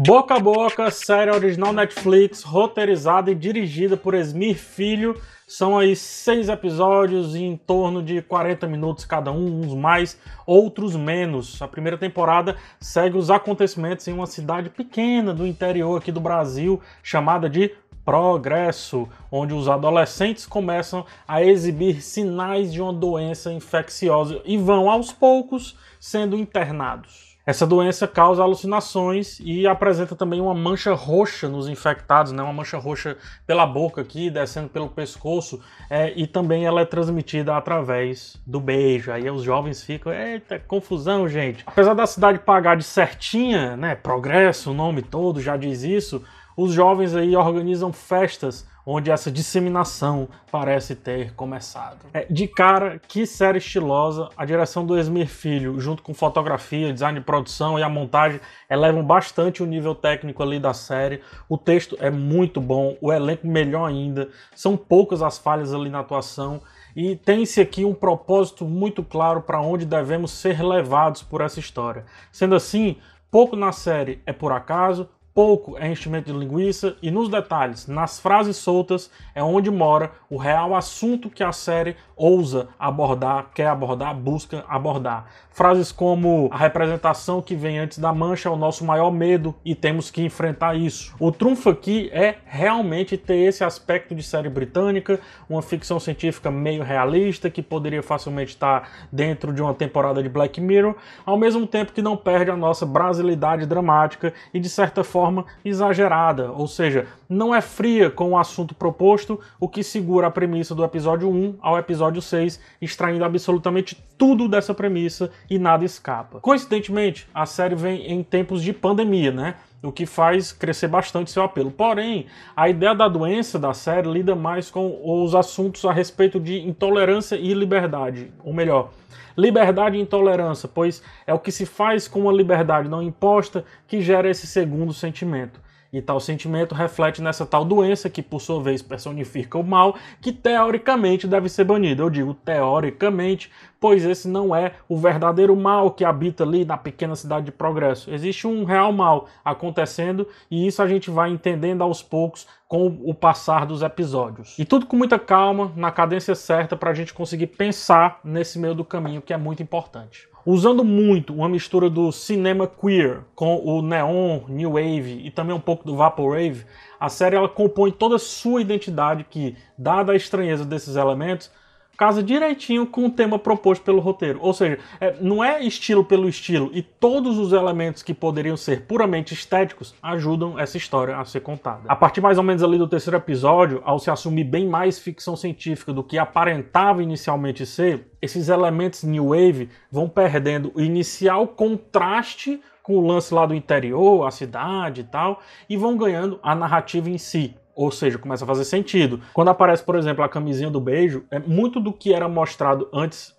Boca a Boca, série original Netflix, roteirizada e dirigida por Esmir Filho. São aí seis episódios em torno de 40 minutos cada um, uns mais, outros menos. A primeira temporada segue os acontecimentos em uma cidade pequena do interior aqui do Brasil, chamada de Progresso, onde os adolescentes começam a exibir sinais de uma doença infecciosa e vão aos poucos sendo internados. Essa doença causa alucinações e apresenta também uma mancha roxa nos infectados, né? uma mancha roxa pela boca aqui, descendo pelo pescoço, é, e também ela é transmitida através do beijo. Aí os jovens ficam, eita, confusão, gente. Apesar da cidade pagar de certinha, né? Progresso, o nome todo já diz isso, os jovens aí organizam festas onde essa disseminação parece ter começado. É, de cara, que série estilosa, a direção do Esmir Filho, junto com fotografia, design de produção e a montagem, elevam bastante o nível técnico ali da série. O texto é muito bom, o elenco melhor ainda, são poucas as falhas ali na atuação e tem-se aqui um propósito muito claro para onde devemos ser levados por essa história. Sendo assim, pouco na série é por acaso, pouco é enchimento de linguiça e nos detalhes, nas frases soltas, é onde mora o real assunto que a série ousa abordar, quer abordar, busca abordar. Frases como a representação que vem antes da mancha é o nosso maior medo e temos que enfrentar isso. O trunfo aqui é realmente ter esse aspecto de série britânica, uma ficção científica meio realista que poderia facilmente estar dentro de uma temporada de Black Mirror, ao mesmo tempo que não perde a nossa brasilidade dramática e de certa forma exagerada, ou seja, não é fria com o assunto proposto, o que segura a premissa do episódio 1 ao episódio 6, extraindo absolutamente tudo dessa premissa e nada escapa. Coincidentemente, a série vem em tempos de pandemia, né? o que faz crescer bastante seu apelo. Porém, a ideia da doença da série lida mais com os assuntos a respeito de intolerância e liberdade, ou melhor, liberdade e intolerância, pois é o que se faz com uma liberdade não imposta que gera esse segundo sentimento. E tal sentimento reflete nessa tal doença que, por sua vez, personifica o mal, que teoricamente deve ser banido. Eu digo teoricamente, pois esse não é o verdadeiro mal que habita ali na pequena cidade de Progresso. Existe um real mal acontecendo e isso a gente vai entendendo aos poucos com o passar dos episódios. E tudo com muita calma, na cadência certa, para a gente conseguir pensar nesse meio do caminho, que é muito importante usando muito uma mistura do cinema queer com o neon, new wave e também um pouco do vaporwave, a série ela compõe toda a sua identidade que, dada a estranheza desses elementos, casa direitinho com o tema proposto pelo roteiro. Ou seja, é, não é estilo pelo estilo, e todos os elementos que poderiam ser puramente estéticos ajudam essa história a ser contada. A partir mais ou menos ali do terceiro episódio, ao se assumir bem mais ficção científica do que aparentava inicialmente ser, esses elementos new wave vão perdendo o inicial contraste com o lance lá do interior, a cidade e tal, e vão ganhando a narrativa em si. Ou seja, começa a fazer sentido. Quando aparece, por exemplo, a camisinha do beijo, é muito do que era mostrado antes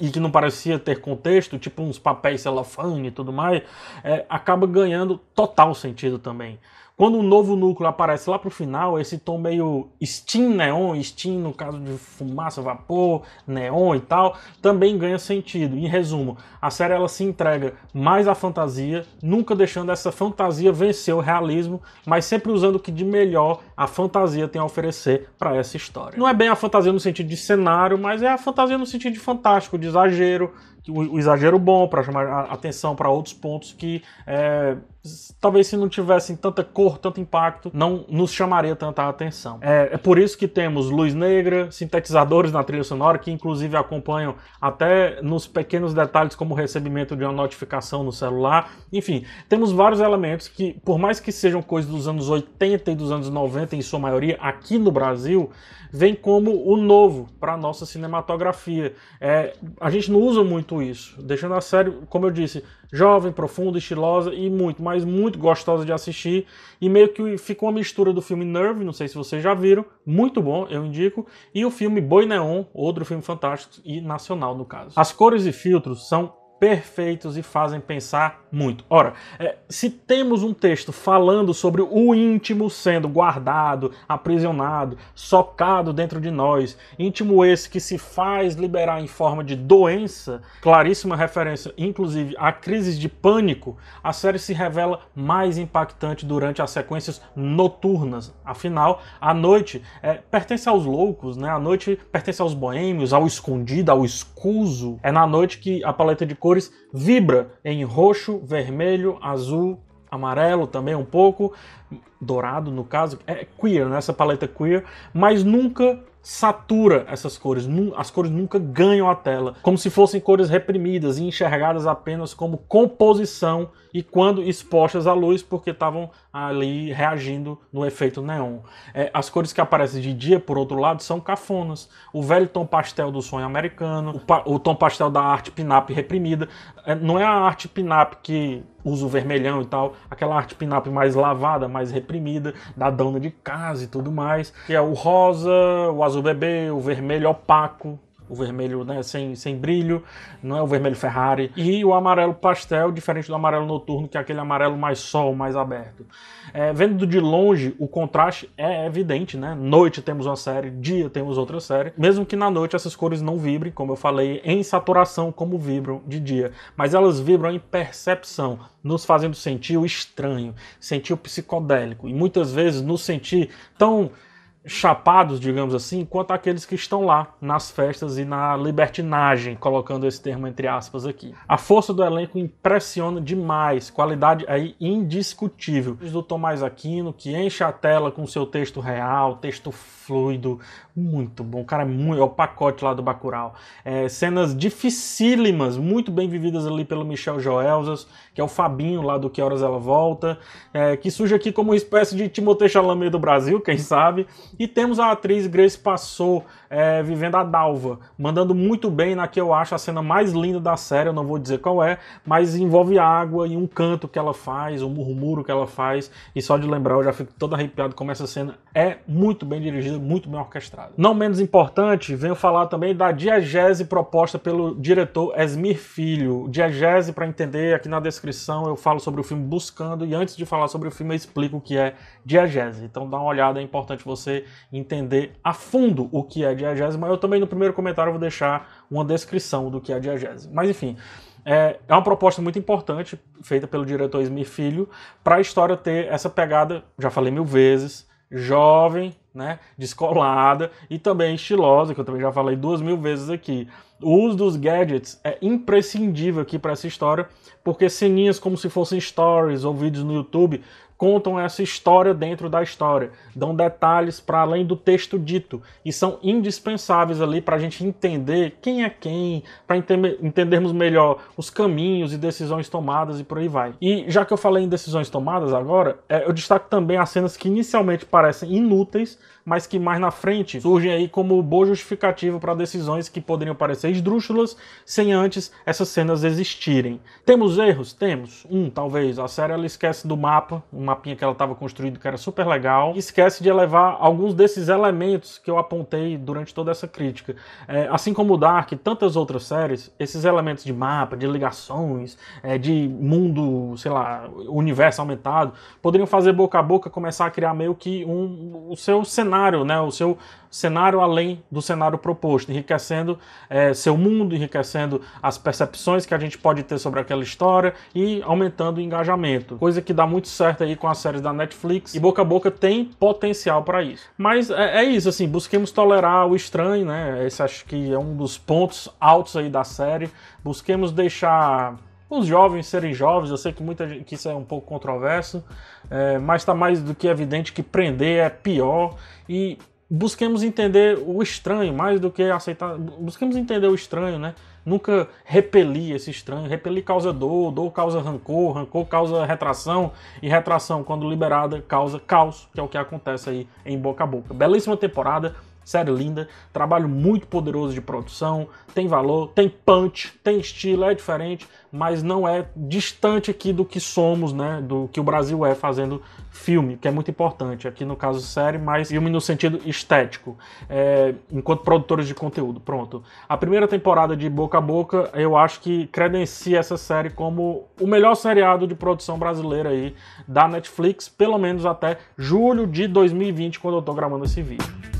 e que não parecia ter contexto, tipo uns papéis celofane e tudo mais, é, acaba ganhando total sentido também. Quando um novo núcleo aparece lá pro final, esse tom meio steam neon, steam no caso de fumaça, vapor, neon e tal, também ganha sentido. Em resumo, a série ela se entrega mais à fantasia, nunca deixando essa fantasia vencer o realismo, mas sempre usando o que de melhor a fantasia tem a oferecer para essa história. Não é bem a fantasia no sentido de cenário, mas é a fantasia no sentido de fantástico, de exagero, o, exagero bom para chamar a atenção para outros pontos que é, talvez se não tivessem tanta cor, tanto impacto, não nos chamaria tanta atenção. É, é, por isso que temos luz negra, sintetizadores na trilha sonora, que inclusive acompanham até nos pequenos detalhes, como o recebimento de uma notificação no celular. Enfim, temos vários elementos que, por mais que sejam coisas dos anos 80 e dos anos 90, em sua maioria, aqui no Brasil, vem como o novo para a nossa cinematografia. É, a gente não usa muito isso, deixando a série, como eu disse, jovem, profunda, estilosa e muito, mas muito gostosa de assistir. E meio que fica uma mistura do filme Nerve, não sei se vocês já viram, muito bom, eu indico, e o filme Boi Neon, outro filme fantástico e nacional no caso. As cores e filtros são perfeitos e fazem pensar muito. Ora, é, se temos um texto falando sobre o íntimo sendo guardado, aprisionado, socado dentro de nós, íntimo esse que se faz liberar em forma de doença, claríssima referência, inclusive a crises de pânico, a série se revela mais impactante durante as sequências noturnas. Afinal, a noite é, pertence aos loucos, né? A noite pertence aos boêmios, ao escondido, ao escuso. É na noite que a paleta de cores vibra em roxo, vermelho, azul, amarelo também um pouco, dourado no caso, é queer, né? essa paleta queer, mas nunca satura essas cores, as cores nunca ganham a tela, como se fossem cores reprimidas e enxergadas apenas como composição e quando expostas à luz, porque estavam ali reagindo no efeito neon. É, as cores que aparecem de dia, por outro lado, são cafonas. O velho tom pastel do sonho americano, o, o tom pastel da arte pinap reprimida. É, não é a arte pinap que usa o vermelhão e tal, aquela arte pinap mais lavada, mais reprimida, da dona de casa e tudo mais, que é o rosa, o azul bebê, o vermelho opaco, o vermelho né, sem, sem brilho, não é o vermelho Ferrari, e o amarelo pastel, diferente do amarelo noturno, que é aquele amarelo mais sol, mais aberto. É, vendo de longe, o contraste é evidente, né? Noite temos uma série, dia temos outra série, mesmo que na noite essas cores não vibrem, como eu falei, em saturação, como vibram de dia, mas elas vibram em percepção, nos fazendo sentir o estranho, sentir o psicodélico, e muitas vezes nos sentir tão chapados, digamos assim, quanto aqueles que estão lá nas festas e na libertinagem, colocando esse termo entre aspas aqui. A força do elenco impressiona demais, qualidade aí indiscutível. Do Tomás Aquino, que enche a tela com seu texto real, texto fluido, muito bom. O cara é muito, é o pacote lá do Bacurau. É, cenas dificílimas, muito bem vividas ali pelo Michel Joelzas, que é o Fabinho lá do Que Horas Ela Volta, é, que surge aqui como uma espécie de Timothée Chalamet do Brasil, quem sabe. E temos a atriz Grace Passou é, vivendo a Dalva, mandando muito bem na que eu acho a cena mais linda da série, eu não vou dizer qual é, mas envolve água e um canto que ela faz, um murmúrio que ela faz, e só de lembrar eu já fico todo arrepiado como essa cena é muito bem dirigida, muito bem orquestrada. Não menos importante, venho falar também da diegese proposta pelo diretor Esmir Filho. Diegese, para entender, aqui na descrição eu falo sobre o filme Buscando, e antes de falar sobre o filme eu explico o que é diegese. Então dá uma olhada, é importante você entender a fundo o que é diegese, mas eu também no primeiro comentário vou deixar uma descrição do que é a diegese. Mas enfim, é, é uma proposta muito importante, feita pelo diretor Smith Filho, para a história ter essa pegada, já falei mil vezes, jovem, né, descolada e também estilosa, que eu também já falei duas mil vezes aqui. O uso dos gadgets é imprescindível aqui para essa história, porque ceninhas como se fossem stories ou vídeos no YouTube contam essa história dentro da história, dão detalhes para além do texto dito e são indispensáveis ali para a gente entender quem é quem, para entendermos melhor os caminhos e decisões tomadas e por aí vai. E já que eu falei em decisões tomadas agora, é, eu destaco também as cenas que inicialmente parecem inúteis, mas que mais na frente surgem aí como boa justificativa para decisões que poderiam parecer esdrúxulas sem antes essas cenas existirem. Temos erros? Temos. Um, talvez. A série ela esquece do mapa, um mapinha que ela estava construindo que era super legal, e esquece de elevar alguns desses elementos que eu apontei durante toda essa crítica. É, assim como o Dark e tantas outras séries, esses elementos de mapa, de ligações, é, de mundo, sei lá, universo aumentado, poderiam fazer boca a boca começar a criar meio que um, o seu cenário cenário, né, o seu cenário além do cenário proposto, enriquecendo é, seu mundo, enriquecendo as percepções que a gente pode ter sobre aquela história e aumentando o engajamento. Coisa que dá muito certo aí com as séries da Netflix e Boca a Boca tem potencial para isso. Mas é, é, isso, assim, busquemos tolerar o estranho, né? Esse acho que é um dos pontos altos aí da série. Busquemos deixar os jovens serem jovens, eu sei que muita gente, que isso é um pouco controverso, é, mas está mais do que evidente que prender é pior e busquemos entender o estranho mais do que aceitar, busquemos entender o estranho, né? Nunca repelir esse estranho, repelir causa dor, dor causa rancor, rancor causa retração e retração quando liberada causa caos, que é o que acontece aí em Boca a Boca. Belíssima temporada, série linda, trabalho muito poderoso de produção, tem valor, tem punch, tem estilo, é diferente, mas não é distante aqui do que somos, né, do que o Brasil é fazendo filme, que é muito importante, aqui no caso série, mas filme no sentido estético, é, enquanto produtores de conteúdo, pronto. A primeira temporada de Boca a Boca, eu acho que credencia essa série como o melhor seriado de produção brasileira aí da Netflix, pelo menos até julho de 2020, quando eu tô gravando esse vídeo.